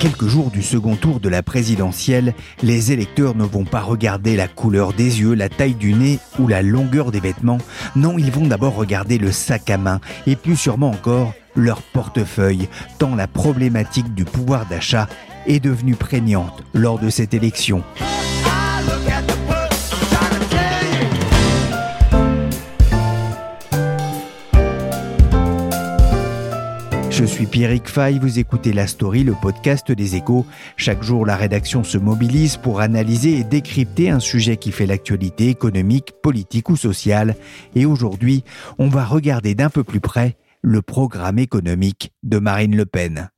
Quelques jours du second tour de la présidentielle, les électeurs ne vont pas regarder la couleur des yeux, la taille du nez ou la longueur des vêtements. Non, ils vont d'abord regarder le sac à main et plus sûrement encore leur portefeuille, tant la problématique du pouvoir d'achat est devenue prégnante lors de cette élection. Je suis Pierrick Fay, vous écoutez La Story, le podcast des échos. Chaque jour, la rédaction se mobilise pour analyser et décrypter un sujet qui fait l'actualité économique, politique ou sociale. Et aujourd'hui, on va regarder d'un peu plus près le programme économique de Marine Le Pen.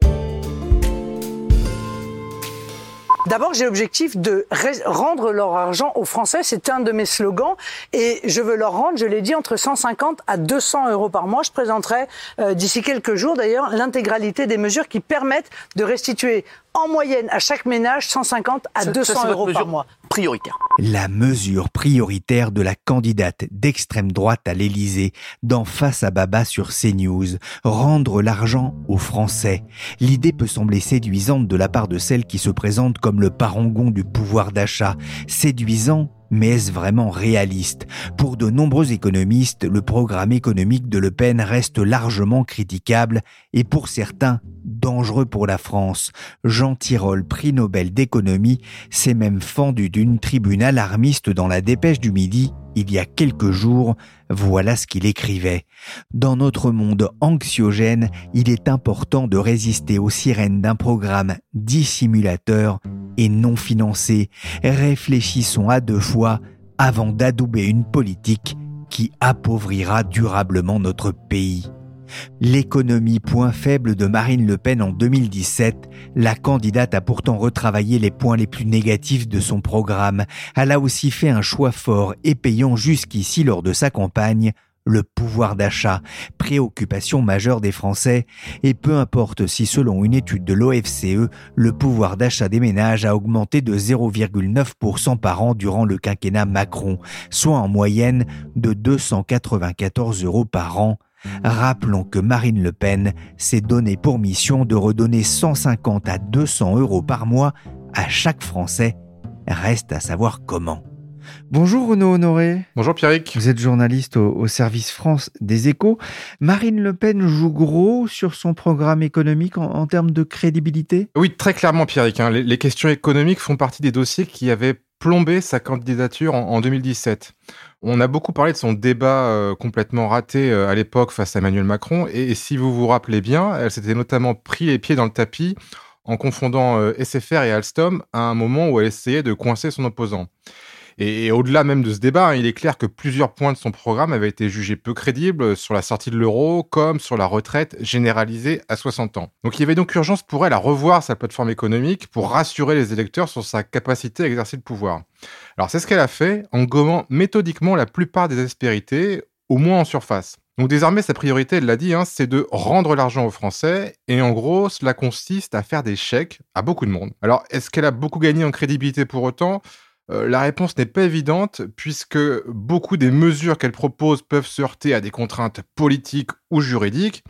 D'abord, j'ai l'objectif de rendre leur argent aux Français. C'est un de mes slogans. Et je veux leur rendre, je l'ai dit, entre 150 à 200 euros par mois. Je présenterai euh, d'ici quelques jours, d'ailleurs, l'intégralité des mesures qui permettent de restituer en moyenne à chaque ménage 150 à Ça- ça, 200 c'est votre euros par mois. prioritaire. La mesure prioritaire de la candidate d'extrême droite à l'Élysée dans Face à Baba sur CNews, rendre l'argent aux Français. L'idée peut sembler séduisante de la part de celle qui se présente comme le parangon du pouvoir d'achat. Séduisant mais est-ce vraiment réaliste? Pour de nombreux économistes, le programme économique de Le Pen reste largement critiquable et pour certains dangereux pour la France. Jean Tirole, prix Nobel d'économie, s'est même fendu d'une tribune alarmiste dans la dépêche du midi il y a quelques jours. Voilà ce qu'il écrivait. Dans notre monde anxiogène, il est important de résister aux sirènes d'un programme dissimulateur et non financé. Réfléchissons à deux fois avant d'adouber une politique qui appauvrira durablement notre pays. L'économie point faible de Marine Le Pen en 2017, la candidate a pourtant retravaillé les points les plus négatifs de son programme. Elle a aussi fait un choix fort et payant jusqu'ici lors de sa campagne, le pouvoir d'achat, préoccupation majeure des Français, et peu importe si selon une étude de l'OFCE, le pouvoir d'achat des ménages a augmenté de 0,9% par an durant le quinquennat Macron, soit en moyenne de 294 euros par an. Rappelons que Marine Le Pen s'est donné pour mission de redonner 150 à 200 euros par mois à chaque Français. Reste à savoir comment. Bonjour Renaud Honoré. Bonjour Pierrick. Vous êtes journaliste au, au service France des échos. Marine Le Pen joue gros sur son programme économique en, en termes de crédibilité? Oui, très clairement Pierrick. hein, les, les questions économiques font partie des dossiers qui avaient plombé sa candidature en, en 2017. On a beaucoup parlé de son débat euh, complètement raté euh, à l'époque face à Emmanuel Macron. Et, et si vous vous rappelez bien, elle s'était notamment pris les pieds dans le tapis en confondant euh, SFR et Alstom à un moment où elle essayait de coincer son opposant. Et, au-delà même de ce débat, hein, il est clair que plusieurs points de son programme avaient été jugés peu crédibles sur la sortie de l'euro comme sur la retraite généralisée à 60 ans. Donc il y avait donc urgence pour elle à revoir sa plateforme économique pour rassurer les électeurs sur sa capacité à exercer le pouvoir. Alors c'est ce qu'elle a fait en gommant méthodiquement la plupart des aspérités, au moins en surface. Donc désormais, sa priorité, elle l'a dit, hein, c'est de rendre l'argent aux Français. Et en gros, cela consiste à faire des chèques à beaucoup de monde. Alors, est-ce qu'elle a beaucoup gagné en crédibilité pour autant? Euh, La réponse n'est pas évidente, puisque beaucoup des mesures qu'elle propose peuvent se heurter à des contraintes politiques ou juridiques,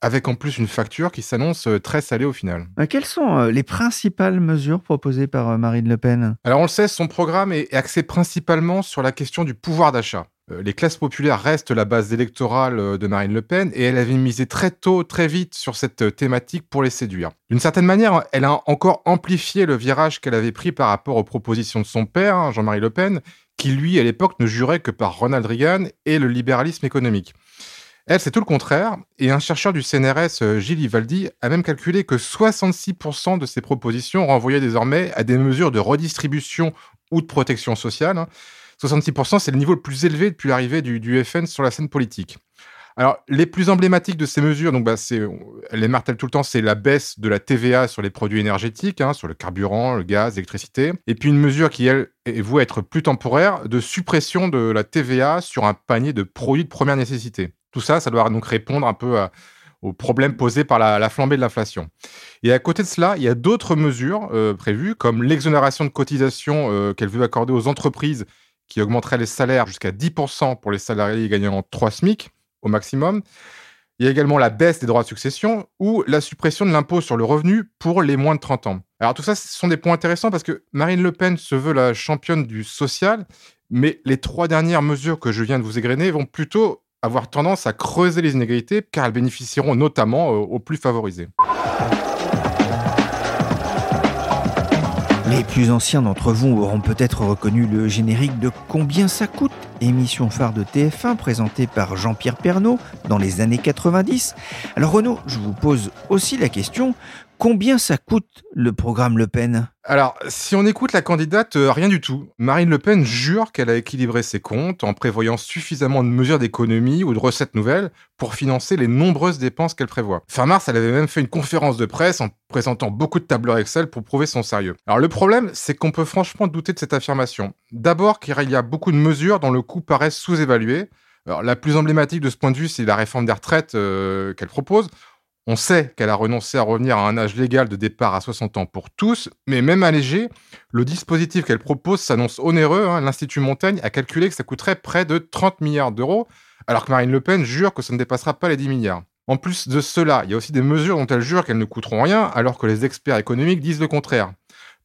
avec en plus une facture qui s'annonce euh, très salée au final. Euh, Quelles sont les principales mesures proposées par Marine Le Pen? Alors on le sait, son programme est axé principalement sur la question du pouvoir d'achat. Euh, Les classes populaires restent la base électorale euh, de Marine Le Pen et elle avait misé très tôt, très vite sur cette euh, thématique pour les séduire. D'une certaine manière, elle a encore amplifié le virage qu'elle avait pris par rapport aux propositions de son père, hein, Jean-Marie Le Pen, qui lui, à l'époque, ne jurait que par Ronald Reagan et le libéralisme économique. Elle, c'est tout le contraire. Et un chercheur du CNRS, Gilles Ivaldi, a même calculé que 66% de ces propositions renvoyaient désormais à des mesures de redistribution ou de protection sociale. 66%, hein. c'est le niveau le plus élevé depuis l'arrivée du, FN sur la scène politique. Alors, les plus emblématiques de ces mesures, donc, bah, elle les martèle tout le temps, c'est la baisse de la TVA sur les produits énergétiques, hein, sur le carburant, le gaz, l'électricité. Et puis une mesure qui, elle, est vouée à être plus temporaire, de suppression de la TVA sur un panier de produits de première nécessité. Tout ça, ça doit donc répondre un peu aux problèmes posés par la, flambée de l'inflation. Et à côté de cela, il y a d'autres mesures euh, prévues, comme l'exonération de cotisation euh, qu'elle veut accorder aux entreprises qui augmenterait les salaires jusqu'à 10% pour les salariés gagnant 3 SMIC au maximum. Il y a également la baisse des droits de succession ou la suppression de l'impôt sur le revenu pour les moins de 30 ans. Alors tout ça, ce sont des points intéressants parce que Marine Le Pen se veut la championne du social, mais les trois dernières mesures que je viens de vous égrener vont plutôt avoir tendance à creuser les inégalités car elles bénéficieront notamment euh, aux plus favorisés. Les plus anciens d'entre vous auront peut-être reconnu le générique de Combien ça coûte émission phare de TF1 présentée par Jean-Pierre Pernaud dans les années 90. Alors Renaud, je vous pose aussi la question, Combien ça coûte le programme Le Pen? Alors, si on écoute la candidate, euh, rien du tout. Marine Le Pen jure qu'elle a équilibré ses comptes en prévoyant suffisamment de mesures d'économie ou de recettes nouvelles pour financer les nombreuses dépenses qu'elle prévoit. Fin mars, elle avait même fait une conférence de presse en présentant beaucoup de tableurs Excel pour prouver son sérieux. Alors le problème, c'est qu'on peut franchement douter de cette affirmation. D'abord car il y a beaucoup de mesures dont le coût paraît sous-évalué. Alors, la plus emblématique de ce point de vue, c'est la réforme des retraites euh, qu'elle propose. On sait qu'elle a renoncé à revenir à un âge légal de départ à 60 ans pour tous, mais même allégé, le dispositif qu'elle propose s'annonce onéreux. Hein. L'Institut Montaigne a calculé que ça coûterait près de 30 milliards d'euros, alors que Marine Le Pen jure que ça ne dépassera pas les 10 milliards. En plus de cela, il y a aussi des mesures dont elle jure qu'elles ne coûteront rien, alors que les experts économiques disent le contraire.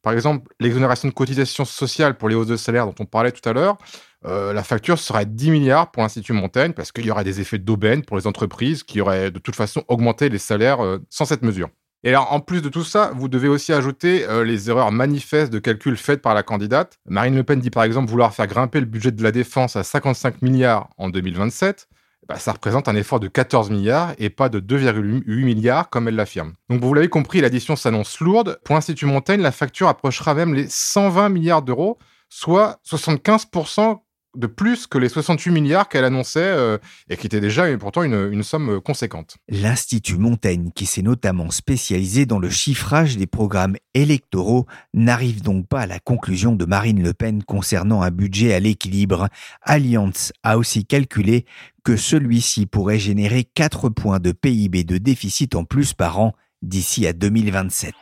Par exemple, l'exonération de cotisation sociale pour les hausses de salaire dont on parlait tout à l'heure, euh, la facture serait 10 milliards pour l'Institut Montaigne parce qu'il y aurait des effets d'aubaine pour les entreprises qui auraient de toute façon augmenté les salaires euh, sans cette mesure. Et alors, en plus de tout ça, vous devez aussi ajouter euh, les erreurs manifestes de calcul faites par la candidate. Marine Le Pen dit par exemple vouloir faire grimper le budget de la défense à 55 milliards en 2027. Bah, ça représente un effort de 14 milliards et pas de 2,8 milliards comme elle l'affirme. Donc vous l'avez compris, l'addition s'annonce lourde. Pour l'Institut Montaigne, la facture approchera même les 120 milliards d'euros, soit 75% de plus que les 68 milliards qu'elle annonçait euh, et qui était déjà pourtant une, somme euh, conséquente. L'Institut Montaigne, qui s'est notamment spécialisé dans le chiffrage des programmes électoraux, n'arrive donc pas à la conclusion de Marine Le Pen concernant un budget à l'équilibre. Allianz a aussi calculé que celui-ci pourrait générer 4 points de PIB de déficit en plus par an d'ici à 2027.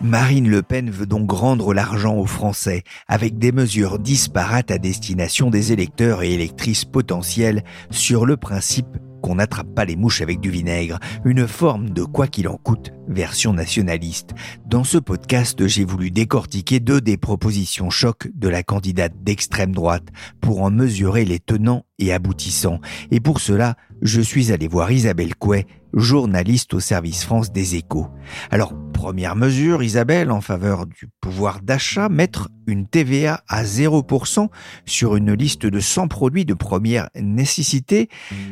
Marine Le Pen veut donc rendre l'argent aux Français avec des mesures disparates à destination des électeurs et électrices potentiels sur le principe qu'on n'attrape pas les mouches avec du vinaigre, une forme de quoi qu'il en coûte version nationaliste. Dans ce podcast, j'ai voulu décortiquer deux des propositions choc de la candidate d'extrême droite pour en mesurer les tenants et aboutissants. Et pour cela, je suis allé voir Isabelle Couet, journaliste au service France des échos. Alors, première mesure, Isabelle, en faveur du pouvoir d'achat, mettre une TVA à 0% sur une liste de 100 produits de première nécessité.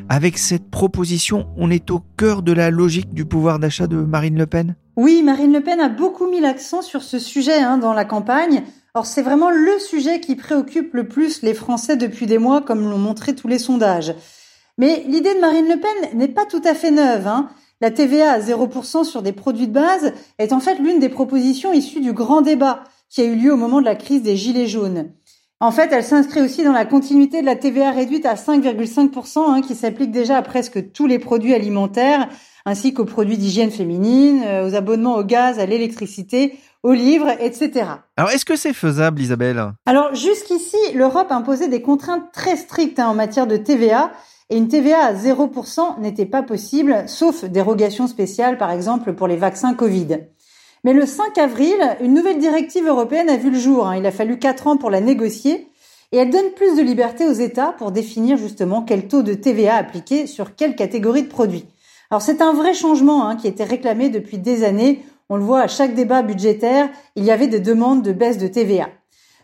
Avec cette proposition, on est au cœur de la logique du pouvoir d'achat de Marine Le Oui, Marine Le Pen a beaucoup mis l'accent sur ce sujet hein, dans la campagne. Or, c'est vraiment le sujet qui préoccupe le plus les Français depuis des mois, comme l'ont montré tous les sondages. Mais l'idée de Marine Le Pen n'est pas tout à fait neuve. Hein. La TVA à 0% sur des produits de base est en fait l'une des propositions issues du grand débat qui a eu lieu au moment de la crise des Gilets jaunes. En fait, elle s'inscrit aussi dans la continuité de la TVA réduite à 5,5% hein, qui s'applique déjà à presque tous les produits alimentaires, ainsi qu'aux produits d'hygiène féminine, euh, aux abonnements au gaz, à l'électricité, aux livres, etc. Alors, est-ce que c'est faisable, Isabelle? Alors, jusqu'ici, l'Europe imposait des contraintes très strictes hein, en matière de TVA, et une TVA à 0% n'était pas possible, sauf dérogation spéciale, par exemple, pour les vaccins Covid. Mais le 5 avril, une nouvelle directive européenne a vu le jour. Hein. Il a fallu quatre ans pour la négocier. Et elle donne plus de liberté aux États pour définir justement quel taux de TVA appliquer sur quelle catégorie de produits. Alors c'est un vrai changement hein, qui était réclamé depuis des années. On le voit à chaque débat budgétaire, il y avait des demandes de baisse de TVA.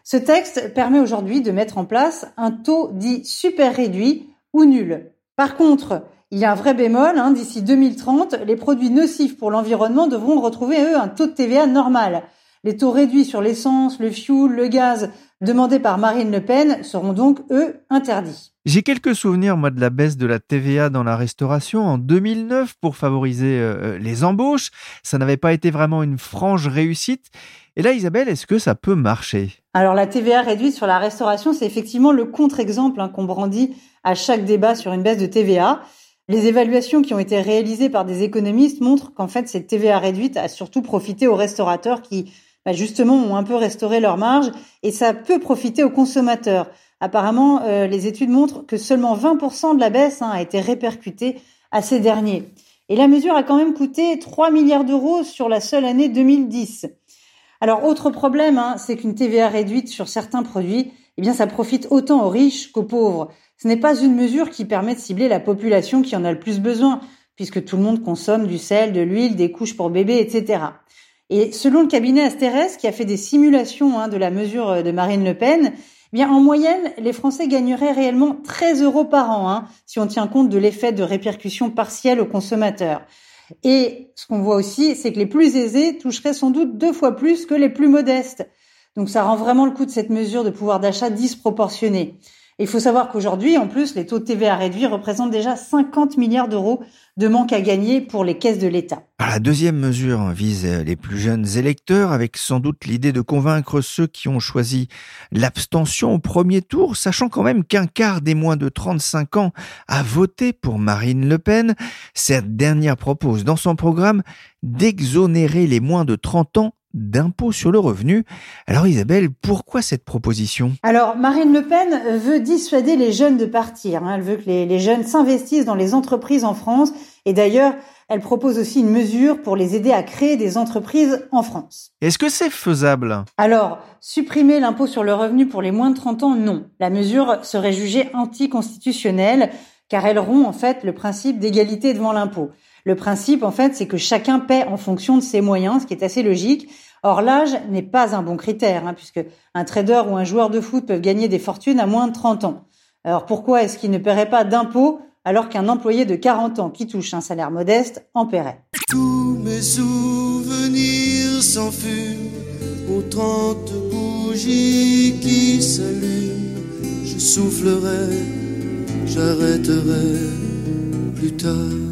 Ce texte permet aujourd'hui de mettre en place un taux dit super réduit ou nul. Par contre, il y a un vrai bémol, hein, d'ici 2030, les produits nocifs pour l'environnement devront retrouver, eux, un taux de TVA normal. Les taux réduits sur l'essence, le fioul, le gaz demandés par Marine Le Pen seront donc, eux, interdits. J'ai quelques souvenirs, moi, de la baisse de la TVA dans la restauration en 2009 pour favoriser euh, euh, les embauches. Ça n'avait pas été vraiment une franche réussite. Et là, Isabelle, est-ce que ça peut marcher? Alors, la TVA réduite sur la restauration, c'est effectivement le contre-exemple hein, qu'on brandit à chaque débat sur une baisse de TVA. Les évaluations qui ont été réalisées par des économistes montrent qu'en fait, cette TVA réduite a surtout profité aux restaurateurs qui bah, justement ont un peu restauré leur marge et ça peut profiter aux consommateurs. Apparemment, euh, les études montrent que seulement 20% de la baisse hein, a été répercutée à ces derniers. Et la mesure a quand même coûté 3 milliards d'euros sur la seule année 2010. Alors, autre problème, hein, c'est qu'une TVA réduite sur certains produits, eh bien, ça profite autant aux riches qu'aux pauvres. Ce n'est pas une mesure qui permet de cibler la population qui en a le plus besoin, puisque tout le monde consomme du sel, de l'huile, des couches pour bébés, etc. Et selon le cabinet Asterès, qui a fait des simulations hein, de la mesure de Marine Le Pen, bien en moyenne, les Français gagneraient réellement 13 euros par an, hein, si on tient compte de l'effet de répercussion partielle aux consommateurs. Et ce qu'on voit aussi, c'est que les plus aisés toucheraient sans doute deux fois plus que les plus modestes. Donc ça rend vraiment le coût de cette mesure de pouvoir d'achat disproportionné il faut savoir qu'aujourd'hui, en plus, les taux de TVA réduits représentent déjà 50 milliards d'euros de manque à gagner pour les caisses de l'État. La deuxième mesure vise les plus jeunes électeurs, avec sans doute l'idée de convaincre ceux qui ont choisi l'abstention au premier tour, sachant quand même qu'un quart des moins de 35 ans a voté pour Marine Le Pen. Cette dernière propose dans son programme d'exonérer les moins de 30 ans d'impôt sur le revenu. Alors Isabelle, pourquoi cette proposition? Alors Marine Le Pen veut dissuader les jeunes de partir. Hein. Elle veut que les, jeunes s'investissent dans les entreprises en France. Et d'ailleurs, elle propose aussi une mesure pour les aider à créer des entreprises en France. Est-ce que c'est faisable? Alors, supprimer l'impôt sur le revenu pour les moins de 30 ans, non. La mesure serait jugée anticonstitutionnelle car elle rompt en fait le principe d'égalité devant l'impôt. Le principe, en fait, c'est que chacun paie en fonction de ses moyens, ce qui est assez logique. Or, l'âge n'est pas un bon critère, hein, puisque un trader ou un joueur de foot peuvent gagner des fortunes à moins de 30 ans. Alors, pourquoi est-ce qu'il ne paierait pas d'impôts alors qu'un employé de 40 ans qui touche un salaire modeste en paierait? Tous mes souvenirs s'enfument aux 30 bougies qui s'allument. Je soufflerai, j'arrêterai plus tard.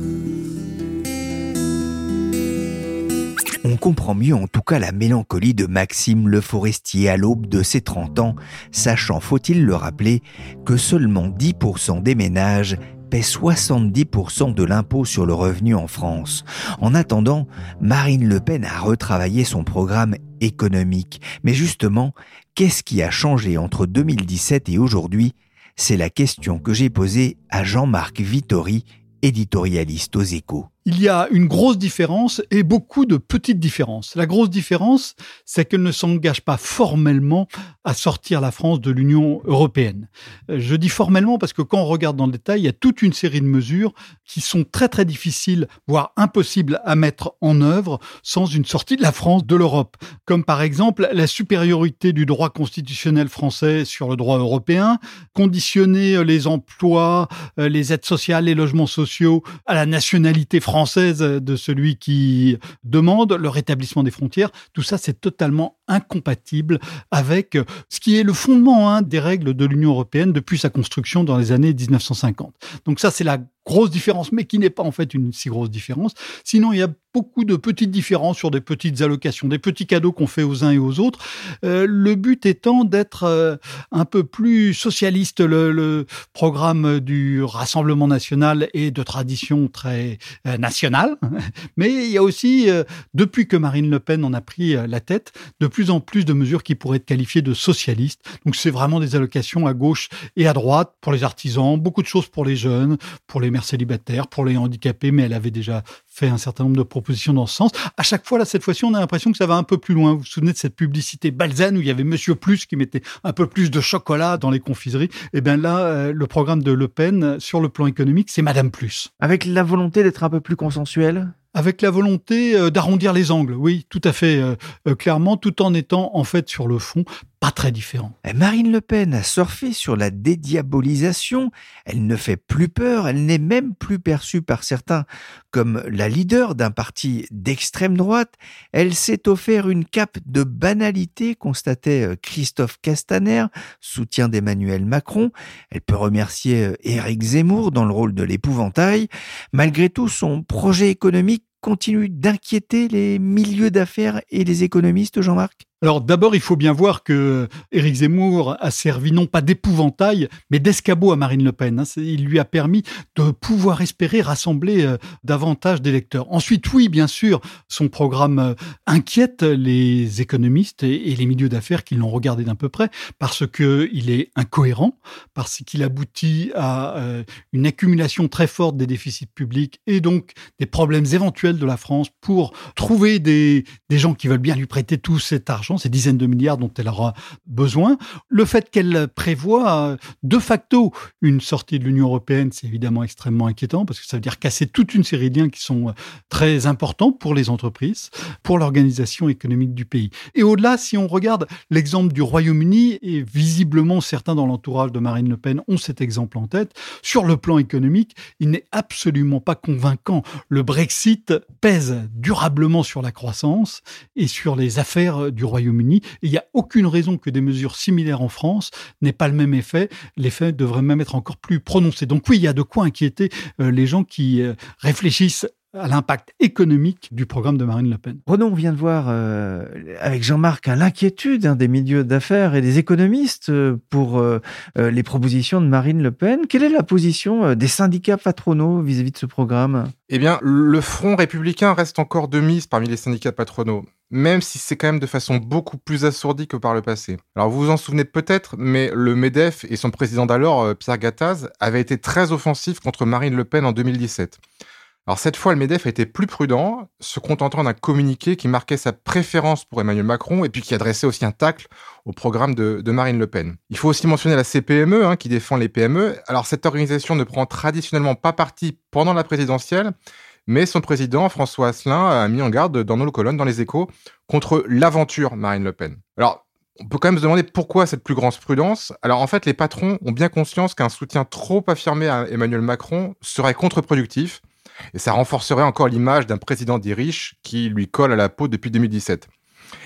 On comprend mieux en tout cas la mélancolie de Maxime Le Forestier à l'aube de ses 30 ans, sachant, faut-il le rappeler, que seulement 10% des ménages paient 70% de l'impôt sur le revenu en France. En attendant, Marine Le Pen a retravaillé son programme économique. Mais justement, qu'est-ce qui a changé entre 2017 et aujourd'hui? C'est la question que j'ai posée à Jean-Marc Vittori, éditorialiste aux échos il y a une grosse différence et beaucoup de petites différences. La grosse différence, c'est qu'elle ne s'engage pas formellement à sortir la France de l'Union européenne. Je dis formellement parce que quand on regarde dans le détail, il y a toute une série de mesures qui sont très très difficiles, voire impossibles à mettre en œuvre sans une sortie de la France de l'Europe. Comme par exemple la supériorité du droit constitutionnel français sur le droit européen, conditionner les emplois, les aides sociales, les logements sociaux à la nationalité française française de celui qui demande le rétablissement des frontières, tout ça c'est totalement incompatible avec ce qui est le fondement hein, des règles de l'Union européenne depuis sa construction dans les années 1950. Donc ça c'est la grosse différence, mais qui n'est pas en fait une si grosse différence. Sinon, il y a beaucoup de petites différences sur des petites allocations, des petits cadeaux qu'on fait aux uns et aux autres. Euh, le but étant d'être euh, un peu plus socialiste. Le, programme du Rassemblement national est de tradition très euh, nationale, mais il y a aussi, depuis que Marine Le Pen en a pris la tête, de plus en plus de mesures qui pourraient être qualifiées de socialistes. Donc c'est vraiment des allocations à gauche et à droite pour les artisans, beaucoup de choses pour les jeunes, pour les mères célibataires, pour les handicapés, mais elle avait déjà fait un certain nombre de propositions dans ce sens. À chaque fois, là, cette fois-ci, on a l'impression que ça va un peu plus loin. Vous vous souvenez de cette publicité Balzane où il y avait Monsieur Plus qui mettait un peu plus de chocolat dans les confiseries? Eh bien là, euh, le programme de Le Pen, sur le plan économique, c'est Madame Plus. Avec la volonté d'être un peu plus consensuel? Avec la volonté euh, d'arrondir les angles, oui, tout à fait, euh, clairement, tout en étant en fait sur le fond pas très différent. Marine Le Pen a surfé sur la dédiabolisation. Elle ne fait plus peur, elle n'est même plus perçue par certains comme la leader d'un parti d'extrême droite. Elle s'est offert une cape de banalité, constatait euh, Christophe Castaner, soutien d'Emmanuel Macron. Elle peut remercier euh, Éric Zemmour dans le rôle de l'épouvantail. Malgré tout, son projet économique continue d'inquiéter les milieux d'affaires et les économistes, Jean-Marc? Alors d'abord, il faut bien voir que Éric Zemmour a servi non pas d'épouvantail, mais d'escabeau à Marine Le Pen. Hein. Il lui a permis de pouvoir espérer rassembler euh, davantage d'électeurs. Ensuite, oui, bien sûr, son programme euh, inquiète les économistes et les milieux d'affaires qui l'ont regardé d'un peu près parce qu'il est incohérent, parce qu'il aboutit à euh, une accumulation très forte des déficits publics et donc des problèmes éventuels de la France pour trouver des, des gens qui veulent bien lui prêter tout cet argent ces dizaines de milliards dont elle aura besoin. Le fait qu'elle prévoit de facto une sortie de l'Union européenne, c'est évidemment extrêmement inquiétant parce que ça veut dire casser toute une série de liens qui sont très importants pour les entreprises, pour l'organisation économique du pays. Et au-delà, si on regarde l'exemple du Royaume-Uni, et visiblement certains dans l'entourage de Marine Le Pen ont cet exemple en tête, sur le plan économique, il n'est absolument pas convaincant. Le Brexit pèse durablement sur la croissance et sur les affaires du Royaume-Uni Royaume-Uni. Il n'y a aucune raison que des mesures similaires en France n'aient pas le même effet. L'effet devrait même être encore plus prononcé. Donc oui, il y a de quoi inquiéter euh, les gens qui euh, réfléchissent à l'impact économique du programme de Marine Le Pen. Renaud, on vient de voir euh, avec Jean-Marc l'inquiétude hein, des milieux d'affaires et des économistes pour les propositions de Marine Le Pen. Quelle est la position des syndicats patronaux vis-à-vis -vis de ce programme? Eh bien, le Front républicain reste encore de mise parmi les syndicats patronaux même si c'est quand même de façon beaucoup plus assourdie que par le passé. Alors vous vous en souvenez peut-être, mais le MEDEF et son président d'alors, euh, Pierre Gattaz, avaient été très offensifs contre Marine Le Pen en 2017. Alors cette fois, le MEDEF a été plus prudent, se contentant d'un communiqué qui marquait sa préférence pour Emmanuel Macron et puis qui adressait aussi un tacle au programme de, Marine Le Pen. Il faut aussi mentionner la CPME hein, qui défend les PME. Alors cette organisation ne prend traditionnellement pas parti pendant la présidentielle, mais son président, François Asselin, a mis en garde dans nos colonnes, dans les échos, contre l'aventure Marine Le Pen. Alors, on peut quand même se demander pourquoi cette plus grande prudence? Alors en fait, les patrons ont bien conscience qu'un soutien trop affirmé à Emmanuel Macron serait contre-productif et ça renforcerait encore l'image d'un président dit riche qui lui colle à la peau depuis 2017.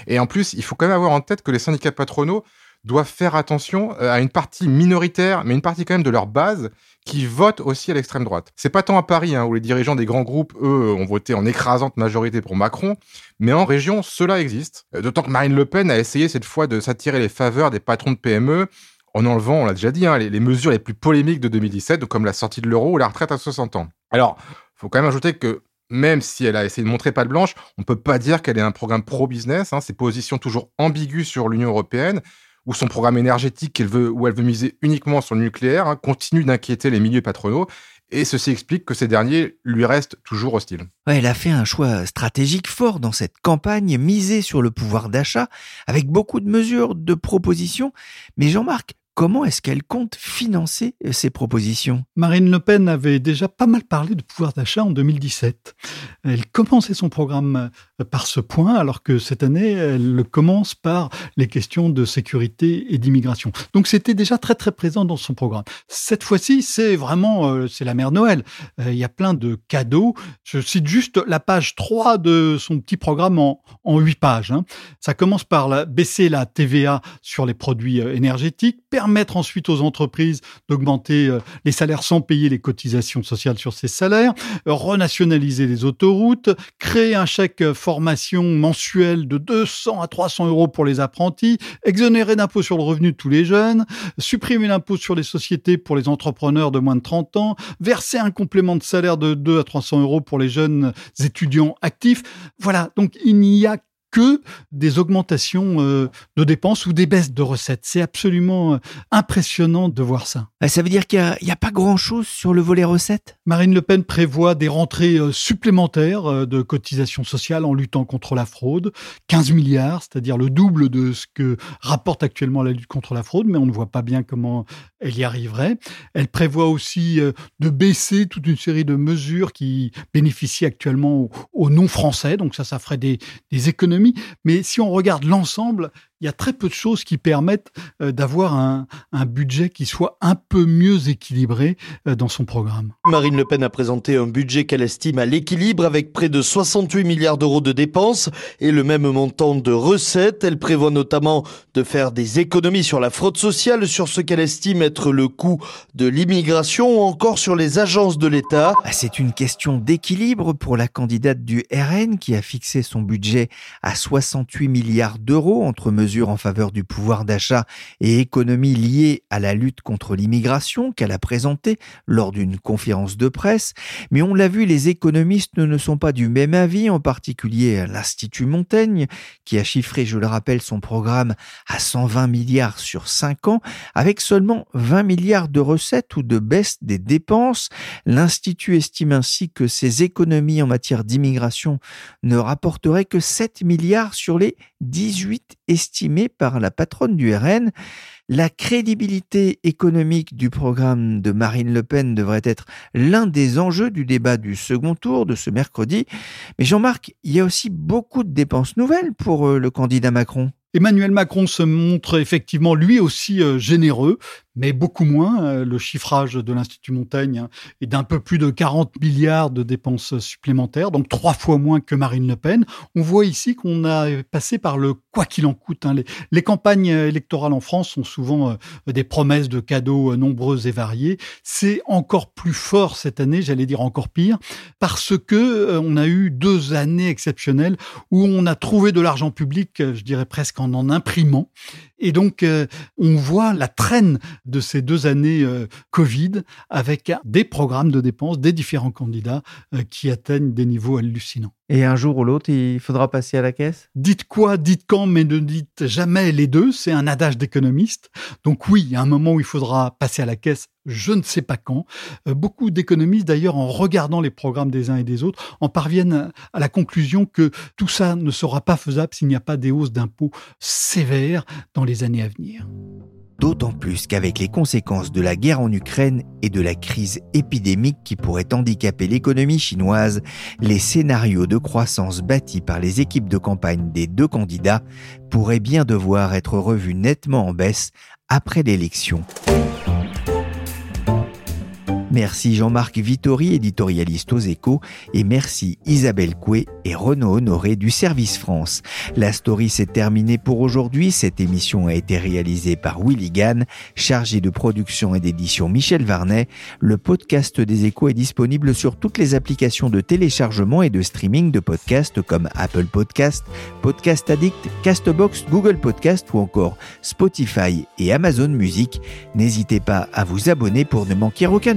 Et en plus, il faut quand même avoir en tête que les syndicats patronaux doivent faire attention euh, à une partie minoritaire, mais une partie quand même de leur base, qui votent aussi à l'extrême droite. C'est pas tant à Paris, hein, où les dirigeants des grands groupes, eux, ont voté en écrasante majorité pour Macron, mais en région, cela existe. Euh, d'autant que Marine Le Pen a essayé cette fois de s'attirer les faveurs des patrons de PME, en enlevant, on l'a déjà dit, hein, les, mesures les plus polémiques de 2017, comme la sortie de l'euro ou la retraite à 60 ans. Alors, faut quand même ajouter que même si elle a essayé de montrer pas de blanche, on peut pas dire qu'elle est un programme pro-business. Hein, ses positions toujours ambiguës sur l'Union européenne ou son programme énergétique où elle veut miser uniquement sur le nucléaire, hein, continue d'inquiéter les milieux patronaux. Et ceci explique que ces derniers lui restent toujours hostiles. elle a fait un choix stratégique fort dans cette campagne, misée sur le pouvoir d'achat, avec beaucoup de mesures, de propositions. Mais Jean-Marc, Comment est-ce qu'elle compte financer euh, ces propositions? Marine Le Pen avait déjà pas mal parlé de pouvoir d'achat en 2017. Elle commençait son programme euh, par ce point, alors que cette année, elle commence par les questions de sécurité et d'immigration. Donc c'était déjà très très présent dans son programme. Cette fois-ci, c'est vraiment euh, c'est la mère Noël. Il y a plein de cadeaux. Je cite juste la page 3 de son petit programme en, en 8 pages. Hein. Ça commence par baisser la TVA sur les produits énergétiques, permettre ensuite aux entreprises d'augmenter euh, les salaires sans payer les cotisations sociales sur ces salaires, euh, renationaliser les autoroutes, créer un chèque euh, formation mensuel de 200 à 300 euros pour les apprentis, exonérer d'impôts sur le revenu de tous les jeunes, supprimer l'impôt sur les sociétés pour les entrepreneurs de moins de 30 ans, verser un complément de salaire de 2 à 300 euros pour les jeunes étudiants actifs. Voilà, donc il n'y a que des augmentations euh, de dépenses ou des baisses de recettes. C'est absolument euh, impressionnant de voir ça. Ah, ça veut dire qu'il n'y a, pas grand-chose sur le volet recettes? Marine Le Pen prévoit des rentrées euh, supplémentaires de cotisations sociales en luttant contre la fraude. 15 milliards, c'est-à-dire le double de ce que rapporte actuellement la lutte contre la fraude, mais on ne voit pas bien comment elle y arriverait. Elle prévoit aussi de baisser toute une série de mesures qui bénéficient actuellement aux, non-français. Donc ça, ça ferait des économies mais si on regarde l'ensemble, il y a très peu de choses qui permettent euh, d'avoir un, budget qui soit un peu mieux équilibré euh, dans son programme. Marine Le Pen a présenté un budget qu'elle estime à l'équilibre avec près de 68 milliards d'euros de dépenses et le même montant de recettes. Elle prévoit notamment de faire des économies sur la fraude sociale, sur ce qu'elle estime être le coût de l'immigration ou encore sur les agences de l'État. Ah, c'est une question d'équilibre pour la candidate du RN qui a fixé son budget à 68 milliards d'euros entre mesures en faveur du pouvoir d'achat et économies liées à la lutte contre l'immigration qu'elle a présentée lors d'une conférence de presse. Mais on l'a vu, les économistes ne sont pas du même avis, en particulier l'Institut Montaigne, qui a chiffré, je le rappelle, son programme à 120 milliards sur 5 ans, avec seulement 20 milliards de recettes ou de baisse des dépenses. L'Institut estime ainsi que ces économies en matière d'immigration ne rapporteraient que 7 milliards sur les 18 estimés par la patronne du RN. La crédibilité économique du programme de Marine Le Pen devrait être l'un des enjeux du débat du second tour de ce mercredi. Mais Jean-Marc, il y a aussi beaucoup de dépenses nouvelles pour euh, le candidat Macron. Emmanuel Macron se montre effectivement lui aussi euh, généreux, mais beaucoup moins. Euh, le chiffrage de l'Institut Montaigne hein, est d'un peu plus de 40 milliards de dépenses supplémentaires, donc trois fois moins que Marine Le Pen. On voit ici qu'on a passé par le quoi qu'il en coûte. Hein. Les, campagnes électorales en France sont souvent euh, des promesses de cadeaux nombreuses et variés. C'est encore plus fort cette année, j'allais dire encore pire, parce que on a eu deux années exceptionnelles où on a trouvé de l'argent public, je dirais presque en imprimant. Et donc, on voit la traîne de ces deux années euh, Covid avec des programmes de dépenses des différents candidats euh, qui atteignent des niveaux hallucinants. Et un jour ou l'autre, il faudra passer à la caisse? Dites quoi, dites quand, mais ne dites jamais les deux. C'est un adage d'économiste. Donc oui, il y a un moment où il faudra passer à la caisse, je ne sais pas quand. Euh, beaucoup d'économistes, d'ailleurs, en regardant les programmes des uns et des autres, en parviennent à la conclusion que tout ça ne sera pas faisable s'il n'y a pas des hausses d'impôts sévères dans les années à venir. D'autant plus qu'avec les conséquences de la guerre en Ukraine et de la crise épidémique qui pourrait handicaper l'économie chinoise, les scénarios de croissance bâtis par les équipes de campagne des deux candidats pourraient bien devoir être revus nettement en baisse après l'élection. Merci Jean-Marc Vittori, éditorialiste aux échos, et merci Isabelle Coué et Renaud Honoré du Service France. La story s'est terminée pour aujourd'hui. Cette émission a été réalisée par Willy Gann, chargé de production et d'édition Michel Varnet. Le podcast des échos est disponible sur toutes les applications de téléchargement et de streaming de podcasts comme Apple Podcast, Podcast Addict, Castbox, Google Podcast ou encore Spotify et Amazon Music. N'hésitez pas à vous abonner pour ne manquer aucun